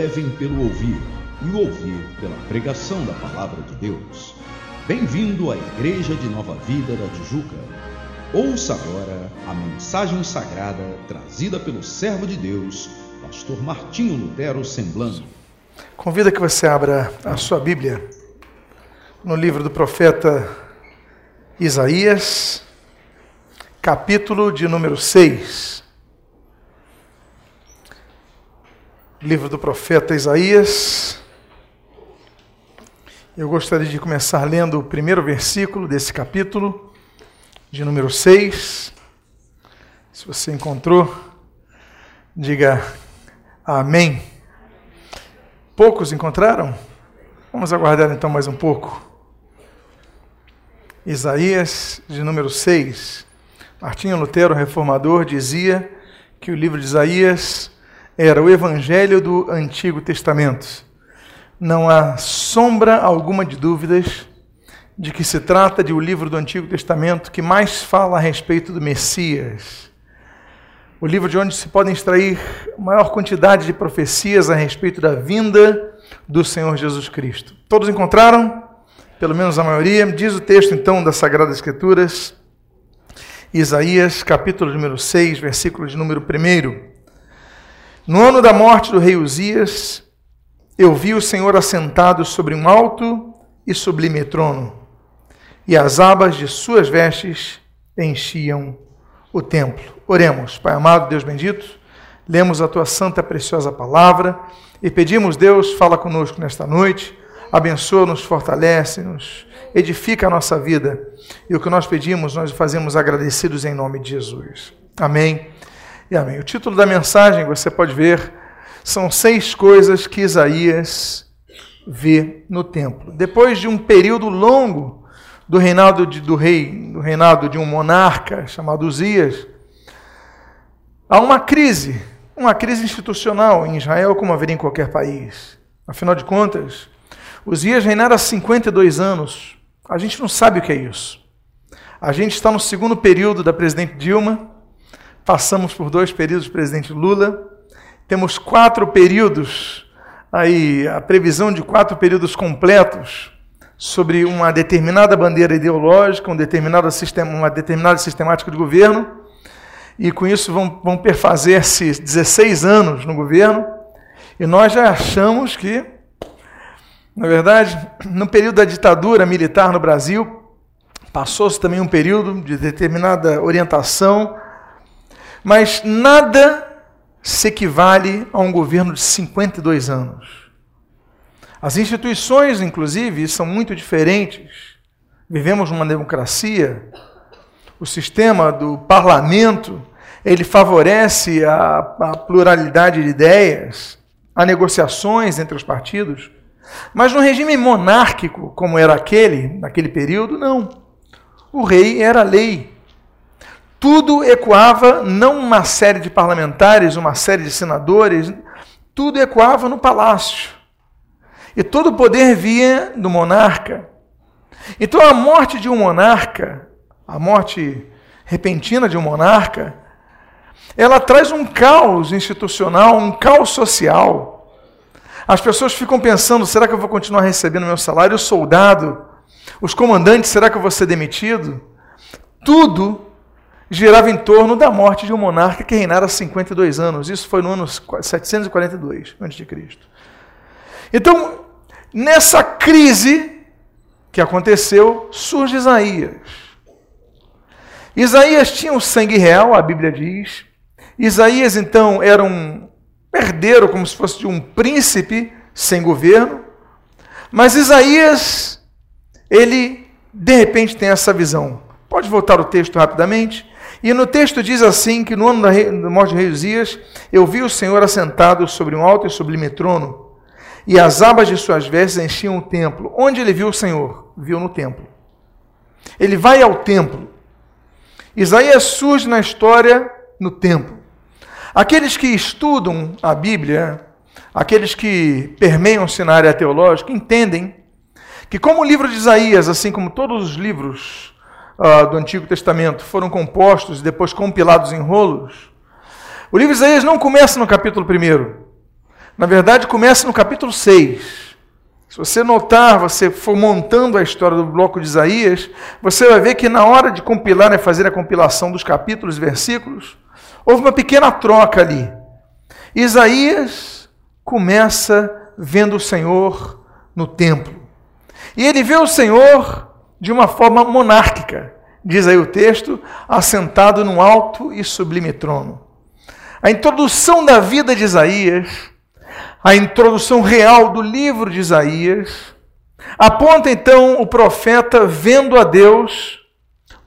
devem pelo ouvir, e ouvir pela pregação da palavra de Deus. Bem-vindo à Igreja de Nova Vida da Tijuca. Ouça agora a mensagem sagrada trazida pelo servo de Deus, pastor Martinho Lutero Semblano. Convido que você abra a sua Bíblia no livro do profeta Isaías, capítulo de número 6. Livro do profeta Isaías. Eu gostaria de começar lendo o primeiro versículo desse capítulo, de número 6. Se você encontrou, diga amém. Poucos encontraram? Vamos aguardar então mais um pouco. Isaías, de número 6. Martinho Lutero, reformador, dizia que o livro de Isaías era o Evangelho do Antigo Testamento. Não há sombra alguma de dúvidas de que se trata de o um livro do Antigo Testamento que mais fala a respeito do Messias. O livro de onde se podem extrair maior quantidade de profecias a respeito da vinda do Senhor Jesus Cristo. Todos encontraram? Pelo menos a maioria. Diz o texto então das Sagradas Escrituras, Isaías, capítulo número 6, versículo de número 1. No ano da morte do rei Uzias, eu vi o Senhor assentado sobre um alto e sublime trono, e as abas de suas vestes enchiam o templo. Oremos, Pai amado, Deus bendito, lemos a tua santa, preciosa palavra e pedimos, Deus, fala conosco nesta noite, abençoa-nos, fortalece-nos, edifica a nossa vida. E o que nós pedimos, nós fazemos agradecidos em nome de Jesus. Amém e amém. O título da mensagem, você pode ver, são seis coisas que Isaías vê no templo. Depois de um período longo do reinado de, do rei, do reinado de um monarca chamado Uzias, há uma crise, uma crise institucional em Israel, como haveria em qualquer país. Afinal de contas, Uzias reinara há 52 anos. A gente não sabe o que é isso. A gente está no segundo período da presidente Dilma, Passamos por dois períodos do presidente Lula, temos quatro períodos, aí a previsão de quatro períodos completos sobre uma determinada bandeira ideológica, um determinado sistema, uma determinada sistemática de governo, e com isso vão, vão perfazer-se 16 anos no governo, e nós já achamos que, na verdade, no período da ditadura militar no Brasil, passou-se também um período de determinada orientação mas nada se equivale a um governo de 52 anos. As instituições, inclusive, são muito diferentes. Vivemos numa democracia. O sistema do parlamento ele favorece a, a pluralidade de ideias, a negociações entre os partidos. Mas no regime monárquico, como era aquele, naquele período, não. O rei era lei tudo ecoava não uma série de parlamentares, uma série de senadores, tudo ecoava no palácio. E todo o poder vinha do monarca. Então a morte de um monarca, a morte repentina de um monarca, ela traz um caos institucional, um caos social. As pessoas ficam pensando: será que eu vou continuar recebendo meu salário? O soldado, os comandantes, será que eu vou ser demitido? Tudo girava em torno da morte de um monarca que reinara 52 anos. Isso foi no ano 742 a.C. Então, nessa crise que aconteceu, surge Isaías. Isaías tinha o sangue real, a Bíblia diz. Isaías, então, era um herdeiro, como se fosse de um príncipe sem governo. Mas Isaías, ele, de repente, tem essa visão. Pode voltar o texto rapidamente? E no texto diz assim: que no ano da morte de rei Uzias, eu vi o Senhor assentado sobre um alto e sublime trono, e as abas de suas vestes enchiam o templo. Onde ele viu o Senhor? Viu no templo. Ele vai ao templo. Isaías surge na história no templo. Aqueles que estudam a Bíblia, aqueles que permeiam o cenário teológico, entendem que, como o livro de Isaías, assim como todos os livros uh, do Antigo Testamento foram compostos e depois compilados em rolos, o livro de Isaías não começa no capítulo 1. Na verdade, começa no capítulo 6. Se você notar, você for montando a história do bloco de Isaías, você vai ver que na hora de compilar, né, fazer a compilação dos capítulos e versículos, houve uma pequena troca ali. Isaías começa vendo o Senhor no templo. E ele vê o Senhor de uma forma monárquica, diz aí o texto, assentado num alto e sublime trono. A introdução da vida de Isaías a introdução real do livro de Isaías, aponta então o profeta vendo a Deus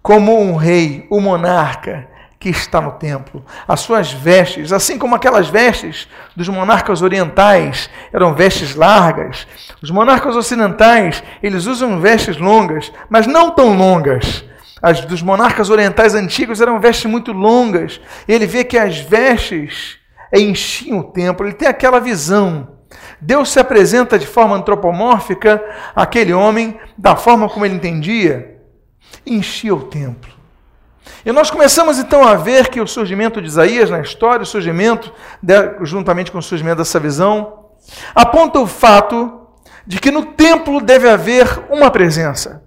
como um rei, o monarca que está no templo. As suas vestes, assim como aquelas vestes dos monarcas orientais, eram vestes largas. Os monarcas ocidentais, eles usam vestes longas, mas não tão longas. As dos monarcas orientais antigos eram vestes muito longas. Ele vê que as vestes enchiam o templo, ele tem aquela visão. Deus se apresenta de forma antropomórfica àquele homem da forma como ele entendia, enchia o templo. E nós começamos então a ver que o surgimento de Isaías na história, o surgimento, juntamente com o surgimento dessa visão, aponta o fato de que no templo deve haver uma presença.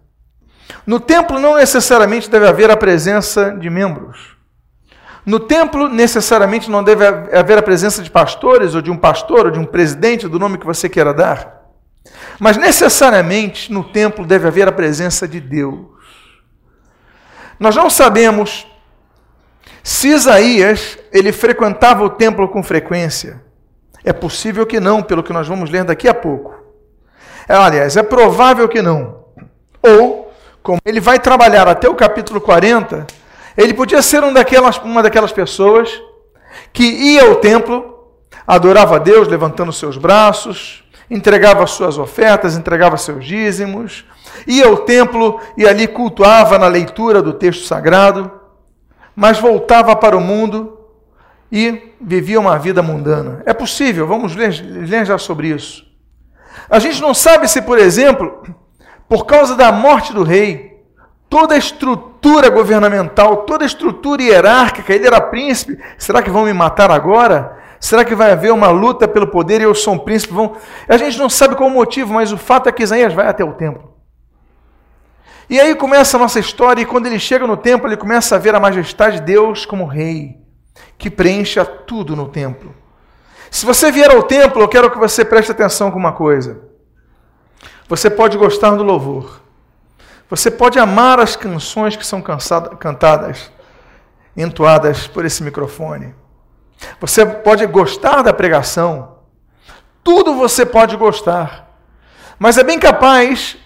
No templo não necessariamente deve haver a presença de membros. No templo, necessariamente não deve haver a presença de pastores, ou de um pastor, ou de um presidente, do nome que você queira dar. Mas necessariamente no templo deve haver a presença de Deus. Nós não sabemos se Isaías ele frequentava o templo com frequência. É possível que não, pelo que nós vamos ler daqui a pouco. É, aliás, é provável que não. Ou, como ele vai trabalhar até o capítulo 40, ele podia ser um daquelas, uma daquelas pessoas que ia ao templo, adorava a Deus levantando seus braços, entregava suas ofertas, entregava seus dízimos, ia ao templo e ali cultuava na leitura do texto sagrado, mas voltava para o mundo e vivia uma vida mundana. É possível, vamos ler, ler já sobre isso. A gente não sabe se, por exemplo, por causa da morte do rei, toda a estrutura governamental, toda a estrutura hierárquica, ele era príncipe. Será que vão me matar agora? Será que vai haver uma luta pelo poder e eu sou um príncipe? Vão... A gente não sabe qual o motivo, mas o fato é que Isaías vai até o templo. E aí começa a nossa história, e quando ele chega no templo, ele começa a ver a majestade de Deus como rei, que preenche tudo no templo. Se você vier ao templo, eu quero que você preste atenção com uma coisa. Você pode gostar do louvor, você pode amar as canções que são cantadas, entoadas por esse microfone. Você pode gostar da pregação. Tudo você pode gostar. Mas é bem capaz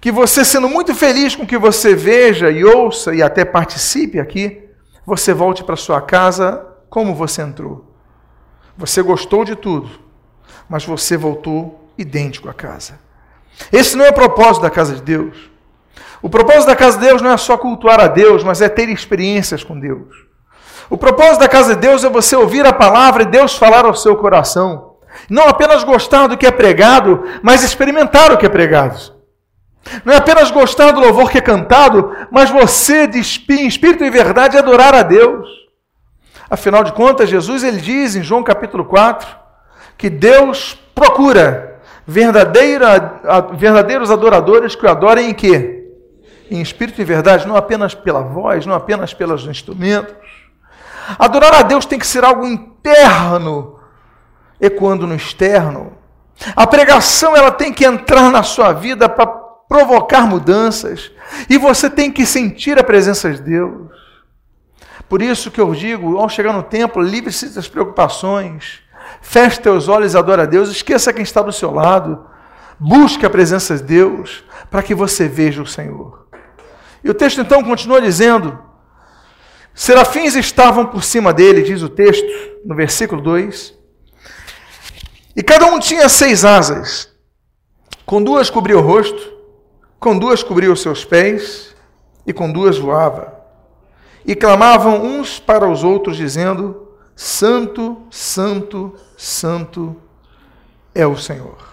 que você, sendo muito feliz com o que você veja e ouça e até participe aqui, você volte para sua casa como você entrou. Você gostou de tudo, mas você voltou idêntico à casa. Esse não é o propósito da casa de Deus. O propósito da casa de Deus não é só cultuar a Deus, mas é ter experiências com Deus. O propósito da casa de Deus é você ouvir a palavra e Deus falar ao seu coração. Não apenas gostar do que é pregado, mas experimentar o que é pregado. Não é apenas gostar do louvor que é cantado, mas você, de espírito e verdade, adorar a Deus. Afinal de contas, Jesus ele diz em João capítulo 4 que Deus procura verdadeiros adoradores que o adorem em quê? em espírito e verdade, não apenas pela voz, não apenas pelos instrumentos. Adorar a Deus tem que ser algo interno, ecoando no externo. A pregação ela tem que entrar na sua vida para provocar mudanças, e você tem que sentir a presença de Deus. Por isso que eu digo, ao chegar no templo, livre-se das preocupações, feche teus olhos e adore a Deus, esqueça quem está do seu lado, busque a presença de Deus, para que você veja o Senhor. E o texto então continua dizendo: Serafins estavam por cima dele, diz o texto, no versículo 2. E cada um tinha seis asas. Com duas cobria o rosto, com duas cobria os seus pés, e com duas voava. E clamavam uns para os outros, dizendo: Santo, Santo, Santo é o Senhor.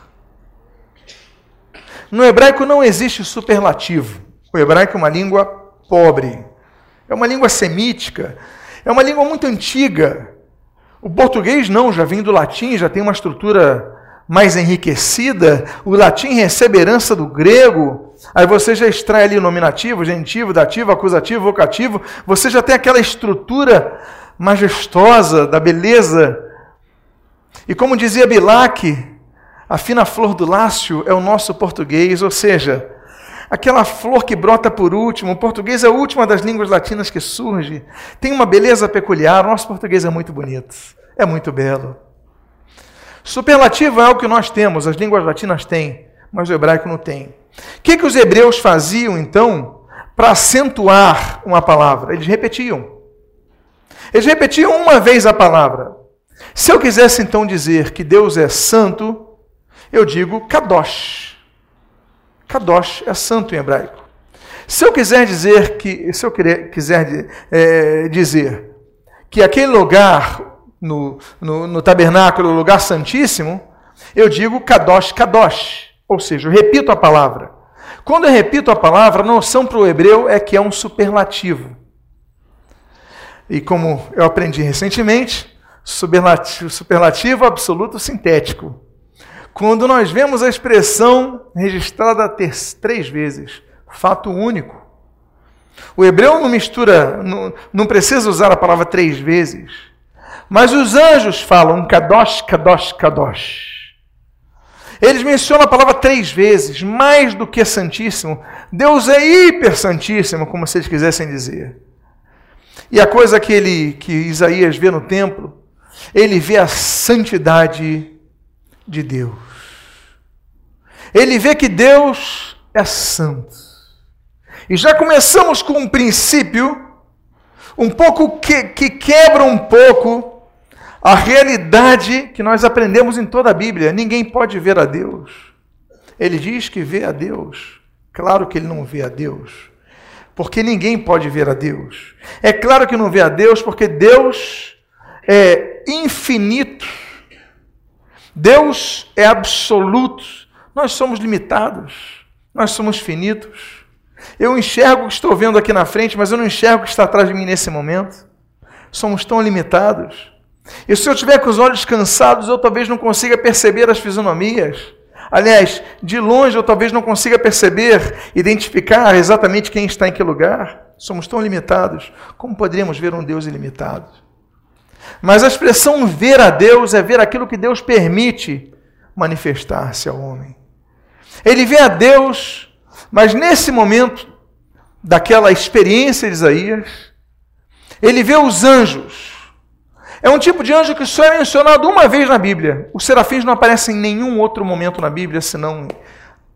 No hebraico não existe superlativo. O hebraico é uma língua pobre, é uma língua semítica, é uma língua muito antiga. O português não, já vem do latim, já tem uma estrutura mais enriquecida. O latim recebe herança do grego. Aí você já extrai ali o nominativo, genitivo, dativo, acusativo, vocativo. Você já tem aquela estrutura majestosa da beleza. E como dizia Bilac, a fina flor do lácio é o nosso português, ou seja, aquela flor que brota por último. O português é a última das línguas latinas que surge. Tem uma beleza peculiar. O nosso português é muito bonito, é muito belo. Superlativo é o que nós temos, as línguas latinas têm, mas o hebraico não tem. O que, que os hebreus faziam então para acentuar uma palavra? Eles repetiam. Eles repetiam uma vez a palavra. Se eu quisesse então dizer que Deus é santo, eu digo Kadosh. Kadosh é santo em hebraico. Se eu quiser dizer que, se eu quiser é, dizer que aquele lugar no, no, no tabernáculo, lugar santíssimo, eu digo Kadosh, Kadosh. Ou seja, eu repito a palavra. Quando eu repito a palavra, a noção para o hebreu é que é um superlativo. E como eu aprendi recentemente, superlativo, superlativo absoluto sintético. Quando nós vemos a expressão registrada três vezes, fato único. O hebreu não mistura, não, não precisa usar a palavra três vezes. Mas os anjos falam Kadosh, Kadosh, Kadosh. Eles mencionam a palavra três vezes, mais do que Santíssimo. Deus é hiper Santíssimo, como eles quisessem dizer. E a coisa que, ele, que Isaías vê no templo, ele vê a santidade de Deus. Ele vê que Deus é santo. E já começamos com um princípio um pouco que, que quebra um pouco a realidade que nós aprendemos em toda a Bíblia. Ninguém pode ver a Deus. Ele diz que vê a Deus. Claro que ele não vê a Deus. Porque ninguém pode ver a Deus. É claro que não vê a Deus porque Deus é infinito. Deus é absoluto. Nós somos limitados, nós somos finitos. Eu enxergo o que estou vendo aqui na frente, mas eu não enxergo o que está atrás de mim nesse momento. Somos tão limitados. E se eu tiver com os olhos cansados, eu talvez não consiga perceber as fisionomias. Aliás, de longe eu talvez não consiga perceber, identificar exatamente quem está em que lugar. Somos tão limitados. Como poderíamos ver um Deus ilimitado? Mas a expressão ver a Deus é ver aquilo que Deus permite manifestar-se ao homem. Ele vê a Deus, mas nesse momento daquela experiência de Isaías, ele vê os anjos. É um tipo de anjo que só é mencionado uma vez na Bíblia. Os serafins não aparecem em nenhum outro momento na Bíblia, senão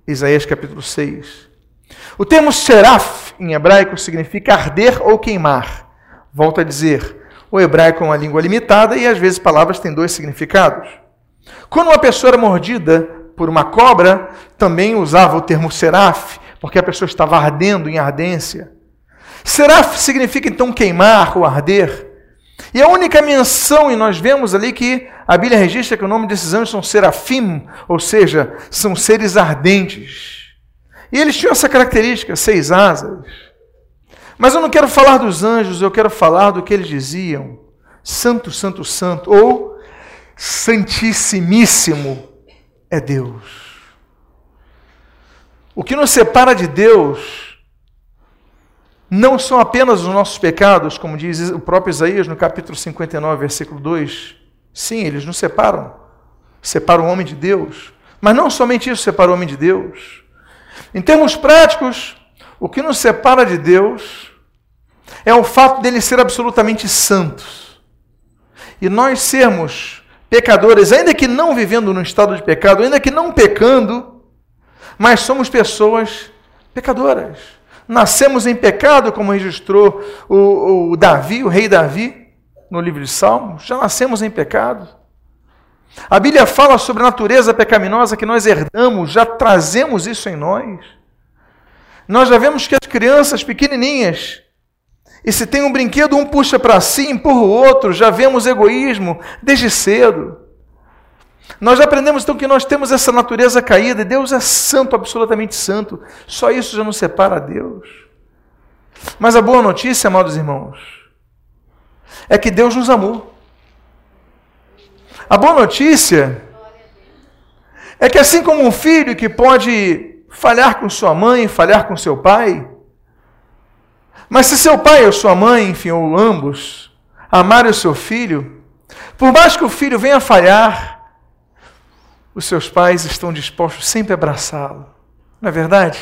em Isaías capítulo 6. O termo seraf em hebraico significa arder ou queimar. Volto a dizer, o hebraico é uma língua limitada e às vezes palavras têm dois significados. Quando uma pessoa era mordida por uma cobra, também usava o termo seraf, porque a pessoa estava ardendo em ardência. Seraf significa então queimar ou arder. E a única menção, e nós vemos ali que a Bíblia registra que o nome desses anjos são serafim, ou seja, são seres ardentes. E eles tinham essa característica, seis asas. Mas eu não quero falar dos anjos, eu quero falar do que eles diziam. Santo, santo, santo, ou Santissimíssimo é Deus. O que nos separa de Deus não são apenas os nossos pecados, como diz o próprio Isaías no capítulo 59, versículo 2. Sim, eles nos separam. Separam o homem de Deus. Mas não somente isso separa o homem de Deus. Em termos práticos, o que nos separa de Deus é o fato dele ser absolutamente santo. E nós sermos pecadores, ainda que não vivendo no estado de pecado, ainda que não pecando, mas somos pessoas pecadoras. Nascemos em pecado, como registrou o, o Davi, o rei Davi, no livro de Salmos, já nascemos em pecado. A Bíblia fala sobre a natureza pecaminosa que nós herdamos, já trazemos isso em nós. Nós já vemos que as crianças pequenininhas e se tem um brinquedo, um puxa para si, empurra o outro, já vemos egoísmo desde cedo. Nós aprendemos então que nós temos essa natureza caída e Deus é santo, absolutamente santo. Só isso já nos separa a Deus. Mas a boa notícia, amados irmãos, é que Deus nos amou. A boa notícia é que assim como um filho que pode falhar com sua mãe, falhar com seu pai, mas se seu pai ou sua mãe, enfim, ou ambos, amarem o seu filho, por mais que o filho venha falhar, os seus pais estão dispostos sempre a abraçá-lo. Não é verdade?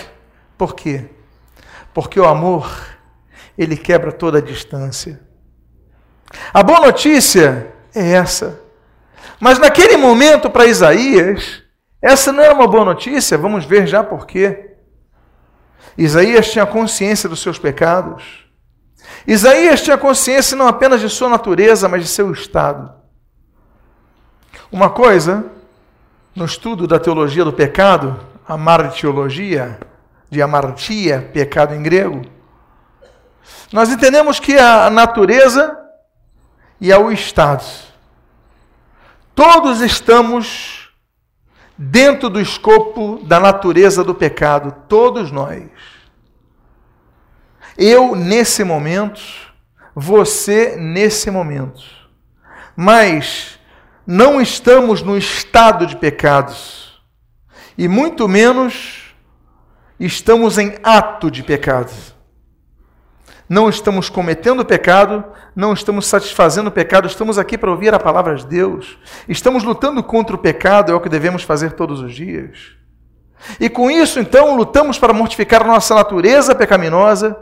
Por quê? Porque o amor, ele quebra toda a distância. A boa notícia é essa. Mas naquele momento para Isaías, essa não era uma boa notícia, vamos ver já por quê. Isaías tinha consciência dos seus pecados. Isaías tinha consciência não apenas de sua natureza, mas de seu estado. Uma coisa, no estudo da teologia do pecado, a martiologia, de amartia, pecado em grego, nós entendemos que a natureza e ao estado. Todos estamos dentro do escopo da natureza do pecado, todos nós. Eu nesse momento, você nesse momento. Mas não estamos no estado de pecados, e muito menos estamos em ato de pecado. Não estamos cometendo pecado, não estamos satisfazendo o pecado, estamos aqui para ouvir a palavra de Deus. Estamos lutando contra o pecado, é o que devemos fazer todos os dias. E com isso, então, lutamos para mortificar a nossa natureza pecaminosa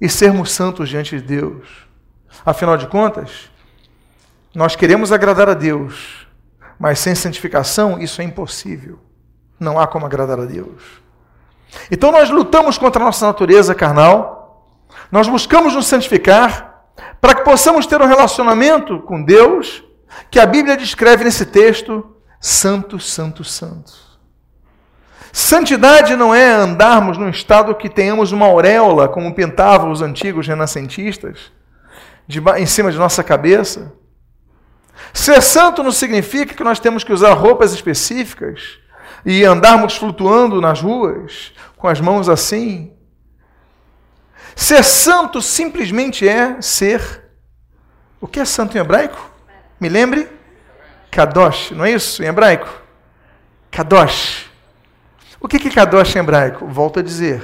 e sermos santos diante de Deus. Afinal de contas, nós queremos agradar a Deus, mas sem santificação isso é impossível. Não há como agradar a Deus. Então nós lutamos contra a nossa natureza carnal, nós buscamos nos santificar para que possamos ter um relacionamento com Deus que a Bíblia descreve nesse texto: Santo, Santo, Santo. Santidade não é andarmos num estado que tenhamos uma auréola, como pintavam os antigos renascentistas, de, em cima de nossa cabeça. Ser santo não significa que nós temos que usar roupas específicas e andarmos flutuando nas ruas com as mãos assim. Ser santo simplesmente é ser. O que é santo em hebraico? Me lembre? Kadosh, não é isso em hebraico? Kadosh. O que é Kadosh em hebraico? Volto a dizer.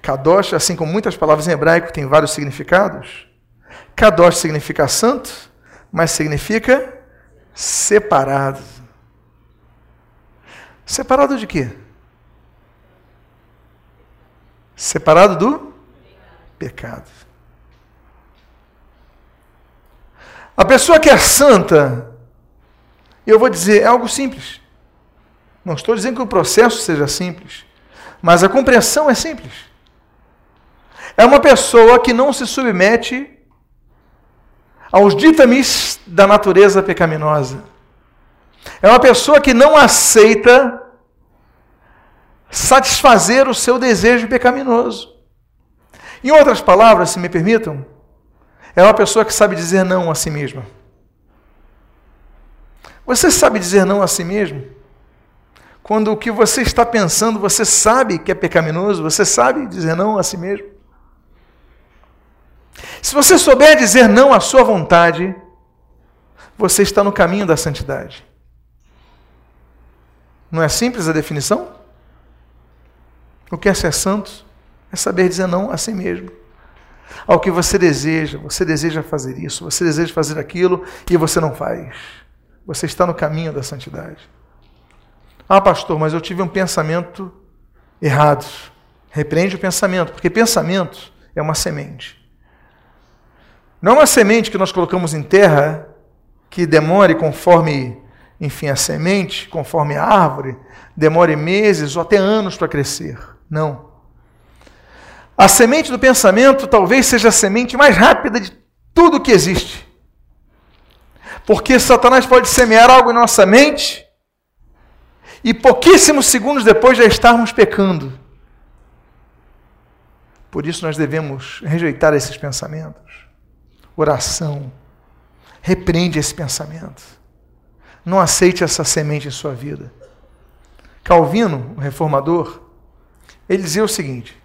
Kadosh, assim como muitas palavras em hebraico, tem vários significados. Kadosh significa santo mas significa separado. Separado de quê? Separado do pecado. A pessoa que é santa, eu vou dizer, é algo simples. Não estou dizendo que o processo seja simples, mas a compreensão é simples. É uma pessoa que não se submete aos ditames da natureza pecaminosa. É uma pessoa que não aceita satisfazer o seu desejo pecaminoso. Em outras palavras, se me permitam, é uma pessoa que sabe dizer não a si mesma. Você sabe dizer não a si mesmo? Quando o que você está pensando, você sabe que é pecaminoso, você sabe dizer não a si mesmo? Se você souber dizer não à sua vontade, você está no caminho da santidade. Não é simples a definição? O que é ser santo? É saber dizer não a si mesmo. Ao que você deseja, você deseja fazer isso, você deseja fazer aquilo e você não faz. Você está no caminho da santidade. Ah, pastor, mas eu tive um pensamento errado. Repreende o pensamento, porque pensamento é uma semente. Não é uma semente que nós colocamos em terra que demore conforme, enfim, a semente, conforme a árvore, demore meses ou até anos para crescer. Não. A semente do pensamento talvez seja a semente mais rápida de tudo que existe. Porque Satanás pode semear algo em nossa mente e pouquíssimos segundos depois já estarmos pecando. Por isso nós devemos rejeitar esses pensamentos oração. Repreende esse pensamento. Não aceite essa semente em sua vida. Calvino, o reformador, ele dizia o seguinte: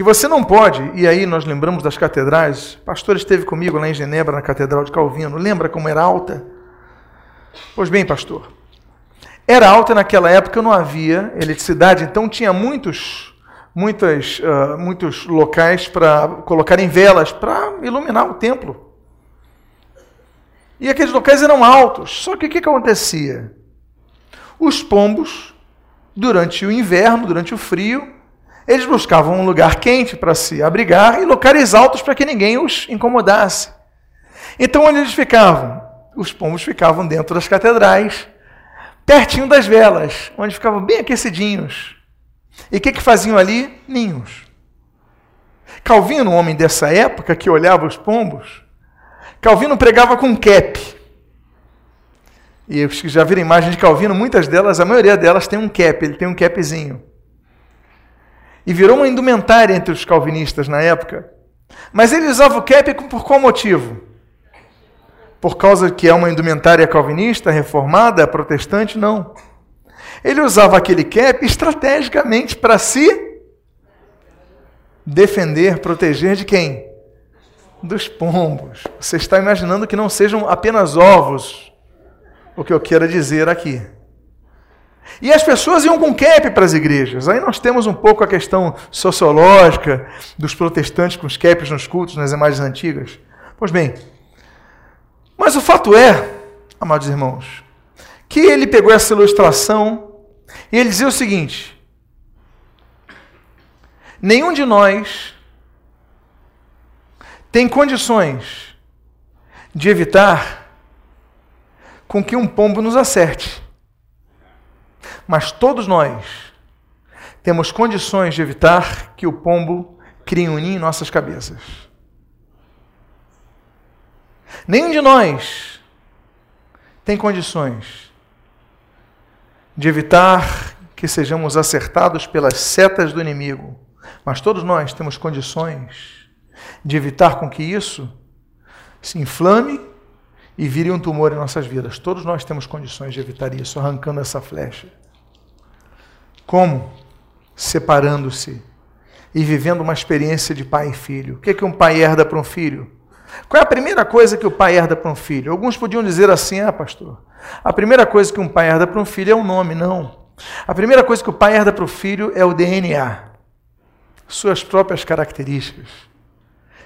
que você não pode, e aí nós lembramos das catedrais, o pastor esteve comigo lá em Genebra, na Catedral de Calvino, lembra como era alta? Pois bem, pastor, era alta naquela época, não havia eletricidade, então tinha muitos, muitas, uh, muitos locais para colocarem velas para iluminar o templo. E aqueles locais eram altos. Só que o que, que acontecia? Os pombos, durante o inverno, durante o frio, eles buscavam um lugar quente para se abrigar e locais altos para que ninguém os incomodasse. Então, onde eles ficavam? Os pombos ficavam dentro das catedrais, pertinho das velas, onde ficavam bem aquecidinhos. E o que, que faziam ali? Ninhos. Calvino, um homem dessa época que olhava os pombos, Calvino pregava com cap. E os que já viram imagem de Calvino, muitas delas, a maioria delas tem um cap, ele tem um capzinho. E virou uma indumentária entre os calvinistas na época. Mas ele usava o cap por qual motivo? por causa que é uma indumentária calvinista, reformada, protestante, não. Ele usava aquele cap estrategicamente para se defender, proteger de quem? Dos pombos. Você está imaginando que não sejam apenas ovos, o que eu quero dizer aqui. E as pessoas iam com cap para as igrejas. Aí nós temos um pouco a questão sociológica dos protestantes com os caps nos cultos, nas imagens antigas. Pois bem, mas o fato é, amados irmãos, que ele pegou essa ilustração e ele dizia o seguinte: nenhum de nós tem condições de evitar com que um pombo nos acerte. Mas todos nós temos condições de evitar que o pombo crie um ninho em nossas cabeças. Nenhum de nós tem condições de evitar que sejamos acertados pelas setas do inimigo, mas todos nós temos condições de evitar com que isso se inflame e vire um tumor em nossas vidas. Todos nós temos condições de evitar isso, arrancando essa flecha. Como? Separando-se e vivendo uma experiência de pai e filho. O que, é que um pai herda para um filho? Qual é a primeira coisa que o pai herda para um filho? Alguns podiam dizer assim: ah, pastor, a primeira coisa que um pai herda para um filho é o nome. Não. A primeira coisa que o pai herda para o filho é o DNA, suas próprias características.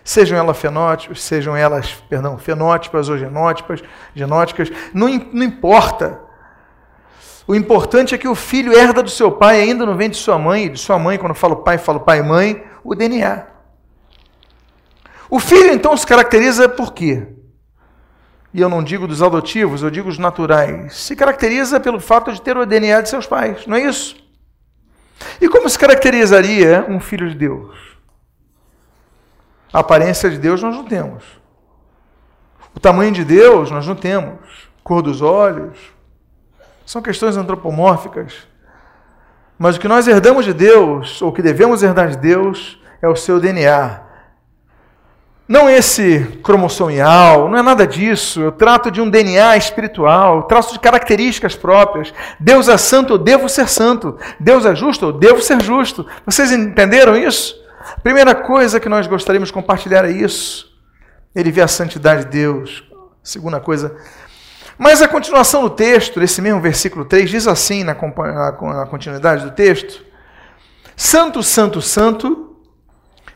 Sejam elas fenótipos, sejam elas, perdão, fenótipas ou genótipas, genóticas, não, não importa. O importante é que o filho herda do seu pai, ainda não vem de sua mãe, de sua mãe, quando falo pai, falo pai e mãe, o DNA. O filho então se caracteriza por quê? E eu não digo dos adotivos, eu digo os naturais. Se caracteriza pelo fato de ter o DNA de seus pais, não é isso? E como se caracterizaria um filho de Deus? A aparência de Deus nós não temos. O tamanho de Deus nós não temos. Cor dos olhos. São questões antropomórficas. Mas o que nós herdamos de Deus, ou que devemos herdar de Deus, é o seu DNA. Não esse cromossomial, não é nada disso. Eu trato de um DNA espiritual, traço de características próprias. Deus é santo, eu devo ser santo. Deus é justo, eu devo ser justo. Vocês entenderam isso? Primeira coisa que nós gostaríamos de compartilhar é isso. Ele vê a santidade de Deus. Segunda coisa. Mas a continuação do texto, esse mesmo versículo 3, diz assim na, na continuidade do texto: Santo, Santo, Santo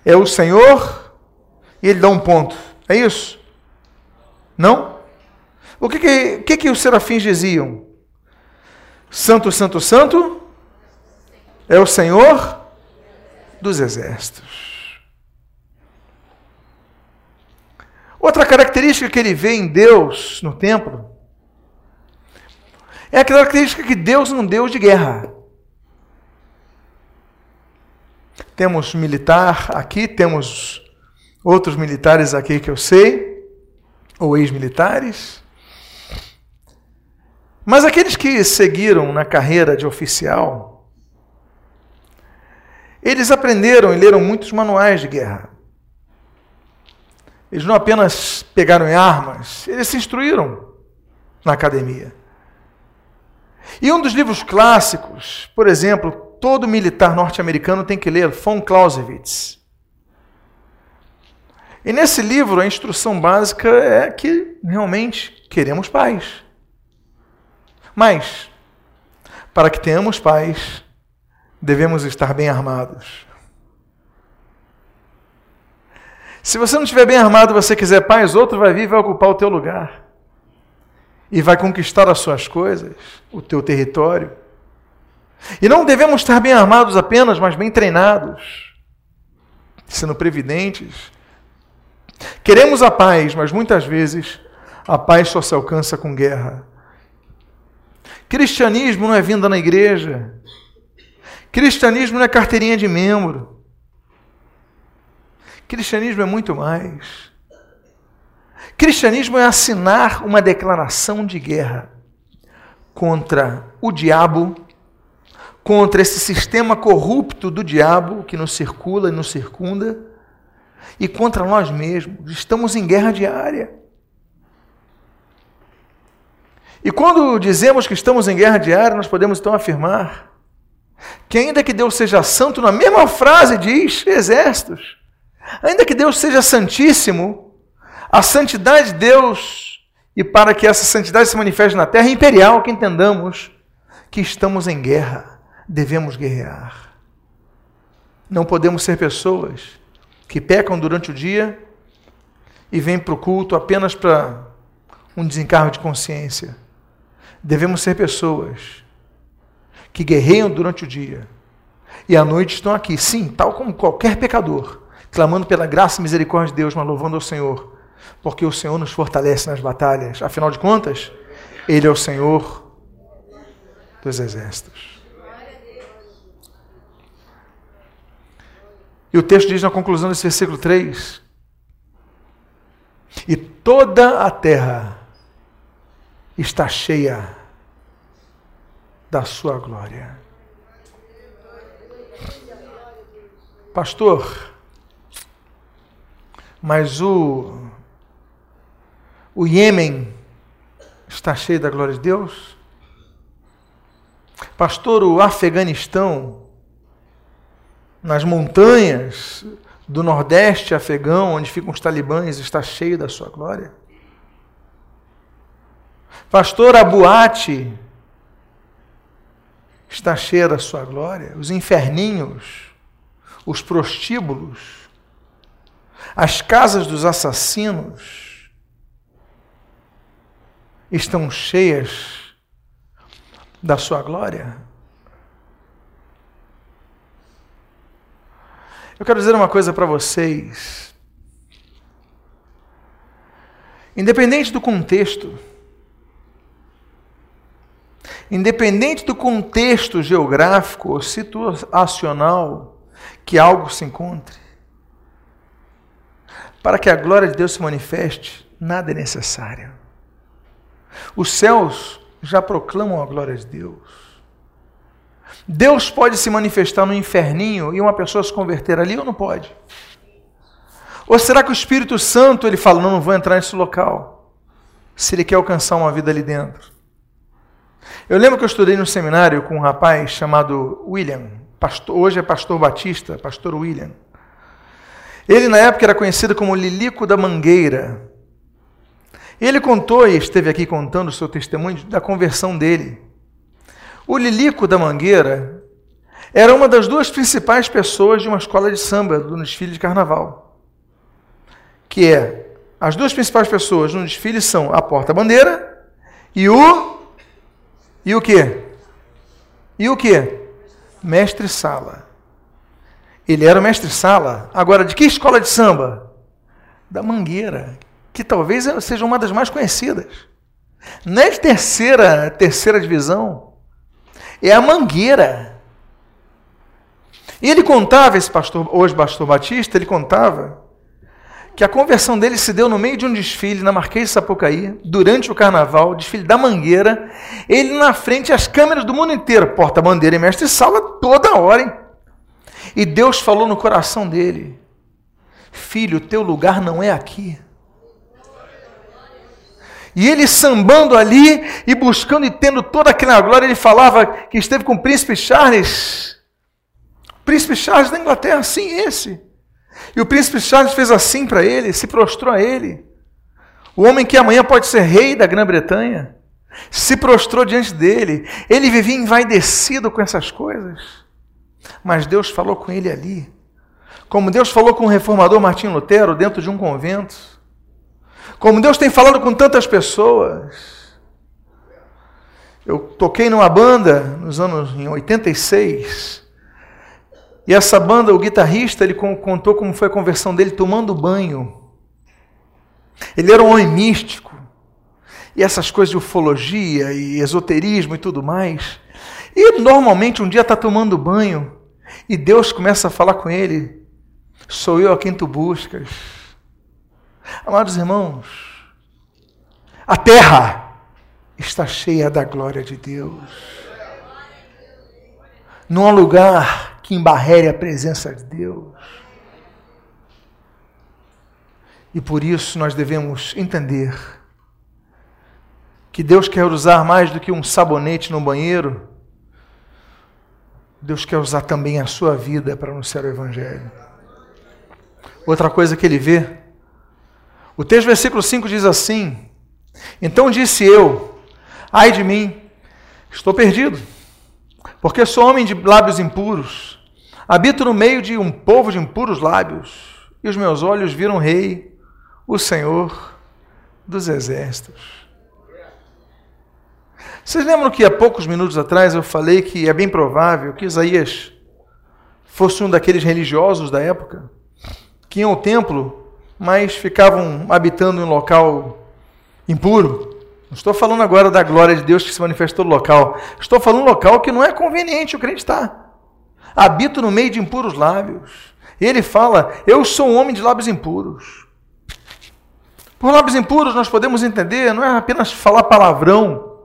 é o Senhor e ele dá um ponto. É isso? Não? O que, que, que, que os serafins diziam? Santo, Santo, Santo é o Senhor dos exércitos. Outra característica que ele vê em Deus no templo é a característica que Deus um Deus de guerra. Temos militar aqui, temos outros militares aqui que eu sei, ou ex-militares. Mas aqueles que seguiram na carreira de oficial, eles aprenderam e leram muitos manuais de guerra. Eles não apenas pegaram em armas, eles se instruíram na academia. E um dos livros clássicos, por exemplo, todo militar norte-americano tem que ler, von Clausewitz. E nesse livro, a instrução básica é que realmente queremos paz. Mas, para que tenhamos paz, devemos estar bem armados. Se você não estiver bem armado, você quiser paz, outro vai vir e vai ocupar o teu lugar. E vai conquistar as suas coisas, o teu território. E não devemos estar bem armados apenas, mas bem treinados, sendo previdentes. Queremos a paz, mas muitas vezes a paz só se alcança com guerra. Cristianismo não é vinda na igreja. Cristianismo não é carteirinha de membro. Cristianismo é muito mais. Cristianismo é assinar uma declaração de guerra contra o diabo, contra esse sistema corrupto do diabo que nos circula e nos circunda, e contra nós mesmos. Estamos em guerra diária. E quando dizemos que estamos em guerra diária, nós podemos então afirmar que, ainda que Deus seja santo, na mesma frase diz exércitos. Ainda que Deus seja santíssimo, a santidade de Deus, e para que essa santidade se manifeste na terra, é imperial que entendamos que estamos em guerra, devemos guerrear. Não podemos ser pessoas que pecam durante o dia e vêm para o culto apenas para um desencargo de consciência. Devemos ser pessoas que guerreiam durante o dia e à noite estão aqui, sim, tal como qualquer pecador, clamando pela graça e misericórdia de Deus, mas louvando ao Senhor, porque o Senhor nos fortalece nas batalhas. Afinal de contas, Ele é o Senhor dos exércitos. E o texto diz na conclusão desse versículo 3: E toda a terra está cheia da sua glória. Pastor, mas o, o Iêmen está cheio da glória de Deus? Pastor, o Afeganistão, nas montanhas do nordeste afegão, onde ficam os talibãs, está cheio da sua glória? Pastor, a boate está cheia da sua glória? Os inferninhos, os prostíbulos, as casas dos assassinos estão cheias da sua glória. Eu quero dizer uma coisa para vocês. Independente do contexto, independente do contexto geográfico ou situacional que algo se encontre, para que a glória de Deus se manifeste, nada é necessário. Os céus já proclamam a glória de Deus. Deus pode se manifestar no inferninho e uma pessoa se converter ali ou não pode? Ou será que o Espírito Santo ele fala, não, não vou entrar nesse local, se ele quer alcançar uma vida ali dentro? Eu lembro que eu estudei no seminário com um rapaz chamado William, pastor, hoje é pastor batista, pastor William. Ele, na época, era conhecido como Lilico da Mangueira. Ele contou e esteve aqui contando o seu testemunho da conversão dele. O Lilico da Mangueira era uma das duas principais pessoas de uma escola de samba do desfile de carnaval. Que é, as duas principais pessoas no desfile são a porta-bandeira e o. E o quê? E o quê? Mestre-sala. Ele era o mestre-sala. Agora, de que escola de samba? Da Mangueira, que talvez seja uma das mais conhecidas. De terceira, terceira divisão, é a Mangueira. E ele contava, esse pastor, hoje pastor Batista, ele contava que a conversão dele se deu no meio de um desfile na Marquês de Sapucaí, durante o carnaval, desfile da Mangueira, ele na frente, as câmeras do mundo inteiro, porta-bandeira e mestre-sala, toda hora, hein? E Deus falou no coração dele: Filho, teu lugar não é aqui. E ele sambando ali e buscando e tendo toda aquela glória, ele falava que esteve com o príncipe Charles. Príncipe Charles da Inglaterra, sim, esse. E o príncipe Charles fez assim para ele, se prostrou a ele. O homem que amanhã pode ser rei da Grã-Bretanha se prostrou diante dele. Ele vivia envaidecido com essas coisas. Mas Deus falou com ele ali. Como Deus falou com o reformador Martim Lutero dentro de um convento. Como Deus tem falado com tantas pessoas. Eu toquei numa banda nos anos em 86. E essa banda, o guitarrista, ele contou como foi a conversão dele tomando banho. Ele era um homem místico. E essas coisas de ufologia e esoterismo e tudo mais. E normalmente um dia está tomando banho e Deus começa a falar com ele: Sou eu a quem tu buscas. Amados irmãos, a terra está cheia da glória de Deus. Não há lugar que embarrere a presença de Deus. E por isso nós devemos entender que Deus quer usar mais do que um sabonete no banheiro. Deus quer usar também a sua vida para anunciar o Evangelho. Outra coisa que ele vê. O texto, versículo 5 diz assim: Então disse eu, Ai de mim, estou perdido, porque sou homem de lábios impuros, habito no meio de um povo de impuros lábios, e os meus olhos viram o Rei, o Senhor dos Exércitos. Vocês lembram que há poucos minutos atrás eu falei que é bem provável que Isaías fosse um daqueles religiosos da época que iam ao templo, mas ficavam habitando em um local impuro? Não estou falando agora da glória de Deus que se manifestou no local. Estou falando um local que não é conveniente o crente estar. Habito no meio de impuros lábios. E ele fala: Eu sou um homem de lábios impuros. Por lábios impuros nós podemos entender, não é apenas falar palavrão,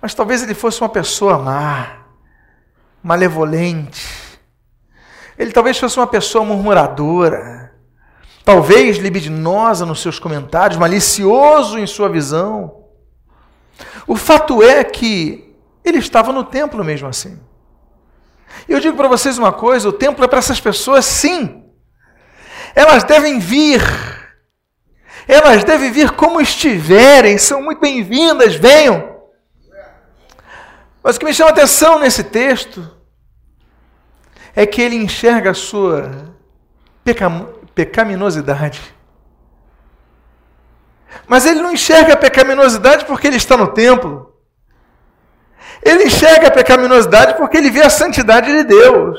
mas talvez ele fosse uma pessoa má, malevolente. Ele talvez fosse uma pessoa murmuradora talvez libidinosa nos seus comentários, malicioso em sua visão. O fato é que ele estava no templo mesmo assim. Eu digo para vocês uma coisa: o templo é para essas pessoas, sim. Elas devem vir. Elas devem vir como estiverem, são muito bem-vindas, venham. Mas o que me chama atenção nesse texto é que ele enxerga a sua pecaminosidade. Mas ele não enxerga a pecaminosidade porque ele está no templo. Ele enxerga a pecaminosidade porque ele vê a santidade de Deus.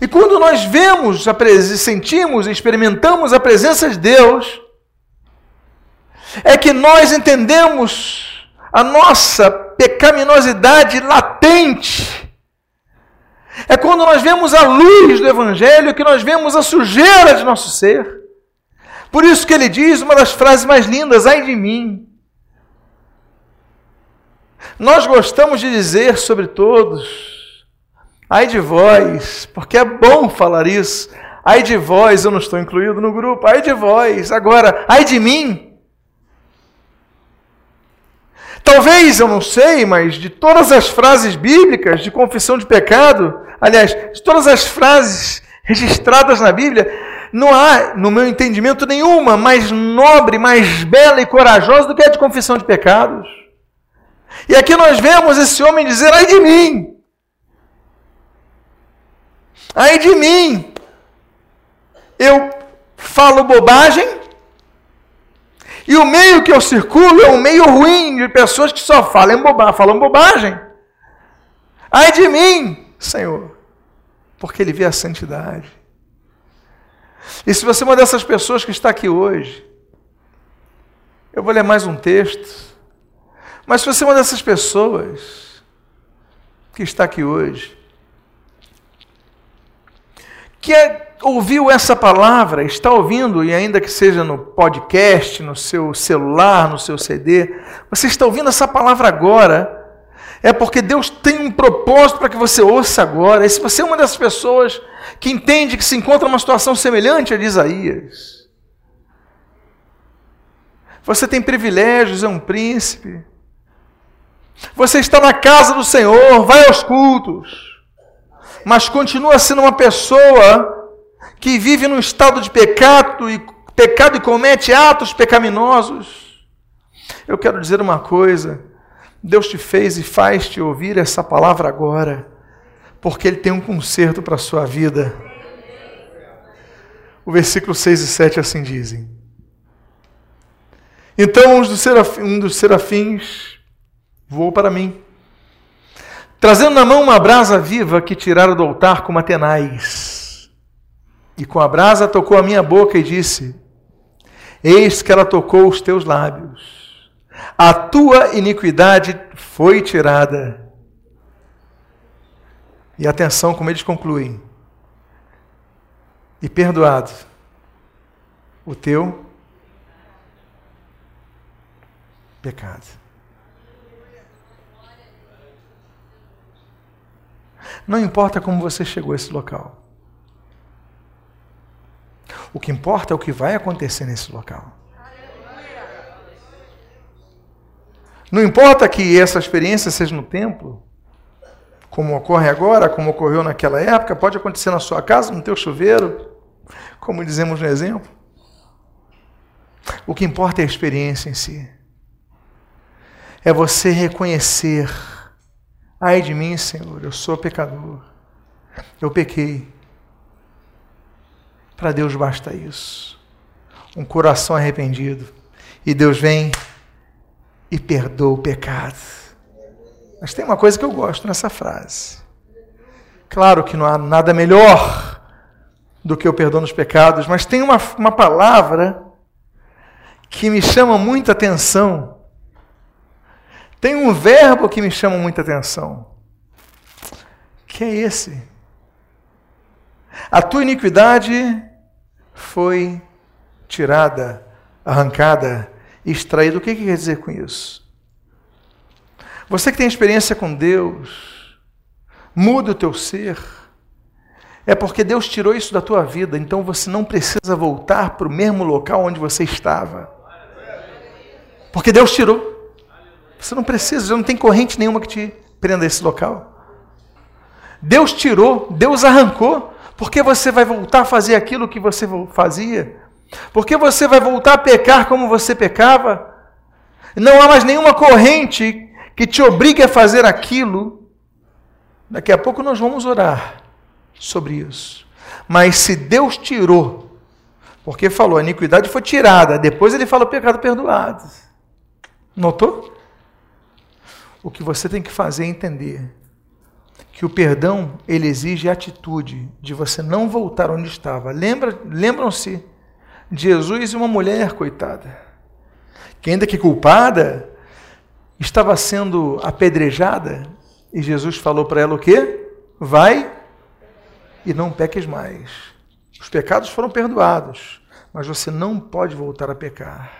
E quando nós vemos, sentimos, experimentamos a presença de Deus, é que nós entendemos a nossa pecaminosidade latente é quando nós vemos a luz do Evangelho que nós vemos a sujeira de nosso ser. Por isso que ele diz uma das frases mais lindas: ai de mim. Nós gostamos de dizer sobre todos, ai de vós, porque é bom falar isso. Ai de vós, eu não estou incluído no grupo, ai de vós. Agora, ai de mim. Talvez, eu não sei, mas de todas as frases bíblicas de confissão de pecado, aliás, de todas as frases registradas na Bíblia, não há, no meu entendimento, nenhuma mais nobre, mais bela e corajosa do que a de confissão de pecados. E aqui nós vemos esse homem dizer: ai de mim! Ai de mim! Eu falo bobagem, e o meio que eu circulo é um meio ruim de pessoas que só falam, boba falam bobagem. Ai de mim, Senhor, porque Ele vê a santidade. E se você é uma dessas pessoas que está aqui hoje, eu vou ler mais um texto, mas se você é uma dessas pessoas que está aqui hoje, que é ouviu essa palavra, está ouvindo, e ainda que seja no podcast, no seu celular, no seu CD, você está ouvindo essa palavra agora, é porque Deus tem um propósito para que você ouça agora. E se você é uma dessas pessoas que entende que se encontra numa situação semelhante a de Isaías, você tem privilégios, é um príncipe. Você está na casa do Senhor, vai aos cultos. mas continua sendo uma pessoa que vive num estado de pecado e pecado e comete atos pecaminosos. Eu quero dizer uma coisa: Deus te fez e faz te ouvir essa palavra agora, porque Ele tem um conserto para a sua vida. O versículo 6 e 7 assim dizem. Então um dos serafins voou para mim, trazendo na mão uma brasa viva que tirara do altar com uma tenaz. E com a brasa tocou a minha boca e disse: Eis que ela tocou os teus lábios. A tua iniquidade foi tirada. E atenção como eles concluem. E perdoado o teu pecado. Não importa como você chegou a esse local. O que importa é o que vai acontecer nesse local. Não importa que essa experiência seja no templo, como ocorre agora, como ocorreu naquela época, pode acontecer na sua casa, no teu chuveiro, como dizemos no exemplo. O que importa é a experiência em si. É você reconhecer Ai de mim, Senhor, eu sou pecador. Eu pequei. Para Deus basta isso. Um coração arrependido. E Deus vem e perdoa o pecado. Mas tem uma coisa que eu gosto nessa frase. Claro que não há nada melhor do que o perdão dos pecados, mas tem uma, uma palavra que me chama muita atenção tem um verbo que me chama muita atenção, que é esse. A tua iniquidade foi tirada, arrancada, extraída. O que, que quer dizer com isso? Você que tem experiência com Deus, muda o teu ser. É porque Deus tirou isso da tua vida, então você não precisa voltar para o mesmo local onde você estava. Porque Deus tirou. Você não precisa, já não tem corrente nenhuma que te prenda a esse local. Deus tirou, Deus arrancou, porque você vai voltar a fazer aquilo que você fazia? Porque você vai voltar a pecar como você pecava? Não há mais nenhuma corrente que te obrigue a fazer aquilo. Daqui a pouco nós vamos orar sobre isso. Mas se Deus tirou, porque falou, a iniquidade foi tirada, depois ele fala o pecado perdoado. Notou? o que você tem que fazer é entender que o perdão ele exige atitude de você não voltar onde estava. Lembra, lembram-se de Jesus e uma mulher coitada, que ainda que culpada estava sendo apedrejada e Jesus falou para ela o quê? Vai e não peques mais. Os pecados foram perdoados, mas você não pode voltar a pecar.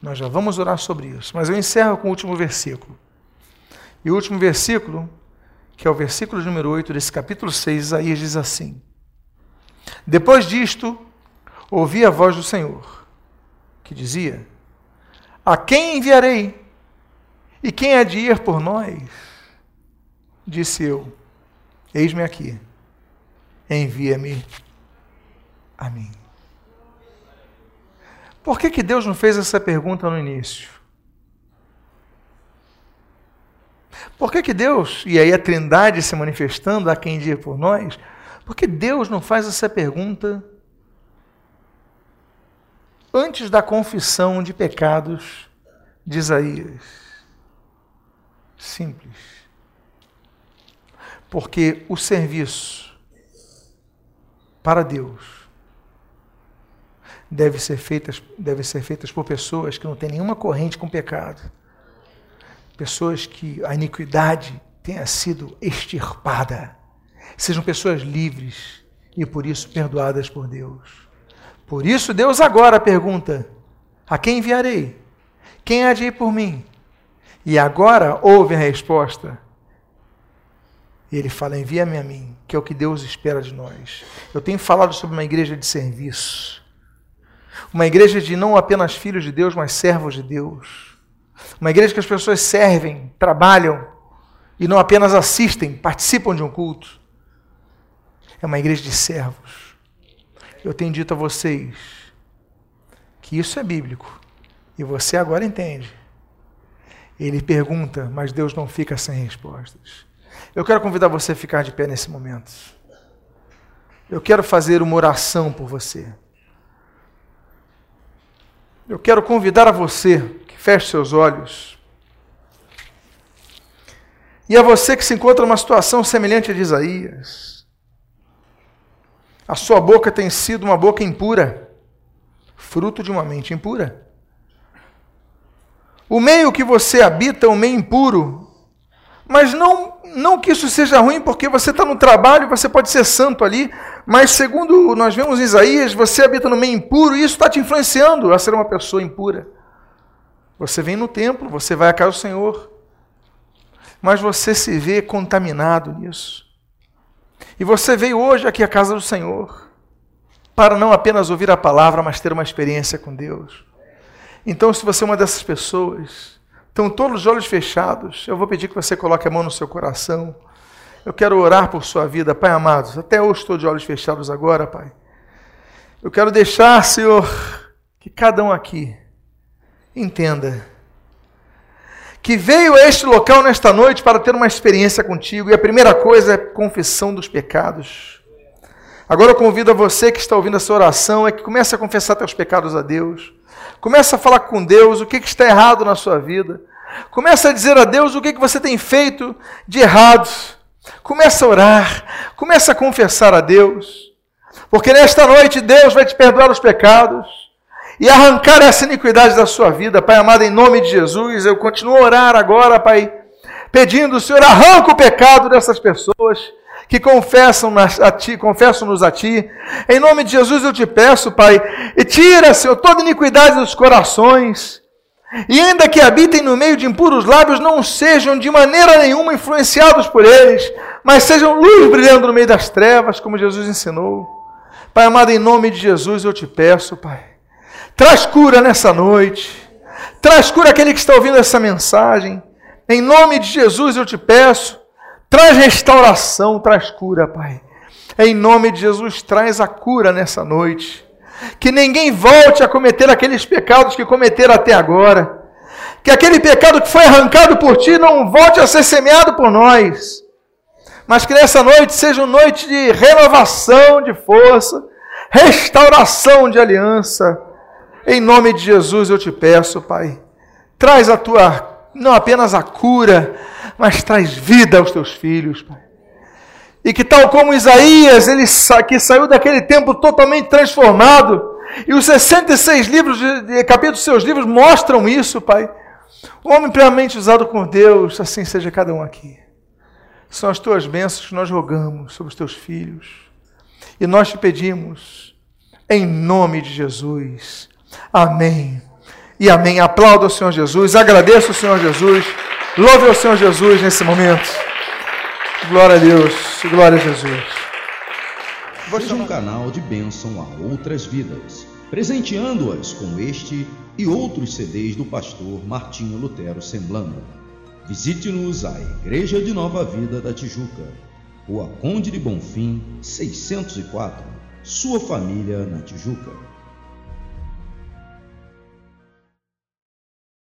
Nós já vamos orar sobre isso. Mas eu encerro com o último versículo. E o último versículo, que é o versículo número 8 desse capítulo 6, Isaías diz assim: Depois disto, ouvi a voz do Senhor, que dizia: A quem enviarei? E quem há de ir por nós? Disse eu: Eis-me aqui, envia-me a mim. Por que, que Deus não fez essa pergunta no início? Por que, que Deus, e aí a Trindade se manifestando a quem dia por nós, por que Deus não faz essa pergunta antes da confissão de pecados de Isaías? Simples. Porque o serviço para Deus deve ser feitas, deve ser feitas por pessoas que não têm nenhuma corrente com pecado. Pessoas que a iniquidade tenha sido extirpada. Sejam pessoas livres e por isso perdoadas por Deus. Por isso Deus agora pergunta: a quem enviarei? Quem há de ir por mim? E agora ouve a resposta. Ele fala: envia-me a mim, que é o que Deus espera de nós. Eu tenho falado sobre uma igreja de serviço. Uma igreja de não apenas filhos de Deus, mas servos de Deus. Uma igreja que as pessoas servem, trabalham e não apenas assistem, participam de um culto. É uma igreja de servos. Eu tenho dito a vocês que isso é bíblico e você agora entende. Ele pergunta, mas Deus não fica sem respostas. Eu quero convidar você a ficar de pé nesse momento. Eu quero fazer uma oração por você. Eu quero convidar a você que feche seus olhos. E a você que se encontra numa situação semelhante a de Isaías. A sua boca tem sido uma boca impura, fruto de uma mente impura. O meio que você habita é um meio impuro, mas não, não que isso seja ruim, porque você está no trabalho, você pode ser santo ali, mas segundo nós vemos em Isaías, você habita no meio impuro e isso está te influenciando a ser uma pessoa impura. Você vem no templo, você vai à casa do Senhor, mas você se vê contaminado nisso. E você veio hoje aqui à casa do Senhor para não apenas ouvir a palavra, mas ter uma experiência com Deus. Então, se você é uma dessas pessoas, estão todos os olhos fechados, eu vou pedir que você coloque a mão no seu coração. Eu quero orar por sua vida, Pai amado. Até hoje estou de olhos fechados agora, Pai. Eu quero deixar, Senhor, que cada um aqui entenda que veio a este local nesta noite para ter uma experiência contigo, e a primeira coisa é confissão dos pecados. Agora eu convido a você que está ouvindo essa oração é que comece a confessar teus pecados a Deus. Comece a falar com Deus o que, que está errado na sua vida. Comece a dizer a Deus o que, que você tem feito de errado. Comece a orar. Comece a confessar a Deus. Porque nesta noite Deus vai te perdoar os pecados e arrancar essa iniquidade da sua vida. Pai amado, em nome de Jesus, eu continuo a orar agora, Pai, pedindo, Senhor, arranca o pecado dessas pessoas que confessam a Ti, confessam-nos a Ti. Em nome de Jesus eu te peço, Pai, e tira, Senhor, toda iniquidade dos corações. E ainda que habitem no meio de impuros lábios, não sejam de maneira nenhuma influenciados por eles, mas sejam luz brilhando no meio das trevas, como Jesus ensinou. Pai amado, em nome de Jesus eu te peço, Pai, traz cura nessa noite, traz cura aquele que está ouvindo essa mensagem. Em nome de Jesus eu te peço, Traz restauração, traz cura, Pai. Em nome de Jesus, traz a cura nessa noite. Que ninguém volte a cometer aqueles pecados que cometeram até agora. Que aquele pecado que foi arrancado por ti não volte a ser semeado por nós. Mas que nessa noite seja uma noite de renovação de força, restauração de aliança. Em nome de Jesus eu te peço, Pai. Traz a tua, não apenas a cura, mas traz vida aos teus filhos, Pai. E que tal como Isaías, ele que saiu daquele tempo totalmente transformado, e os 66 livros, de, capítulos dos seus livros mostram isso, Pai. O homem plenamente usado por Deus, assim seja cada um aqui. São as tuas bênçãos que nós rogamos sobre os teus filhos. E nós te pedimos, em nome de Jesus. Amém. E amém. Aplauda o Senhor Jesus. Agradeça o Senhor Jesus. Louve ao Senhor Jesus nesse momento. Glória a Deus, glória a Jesus. Seja um canal de bênção a outras vidas, presenteando-as com este e outros CDs do pastor Martinho Lutero Semblando. Visite-nos à Igreja de Nova Vida da Tijuca, Rua Conde de Bonfim, 604, sua família na Tijuca.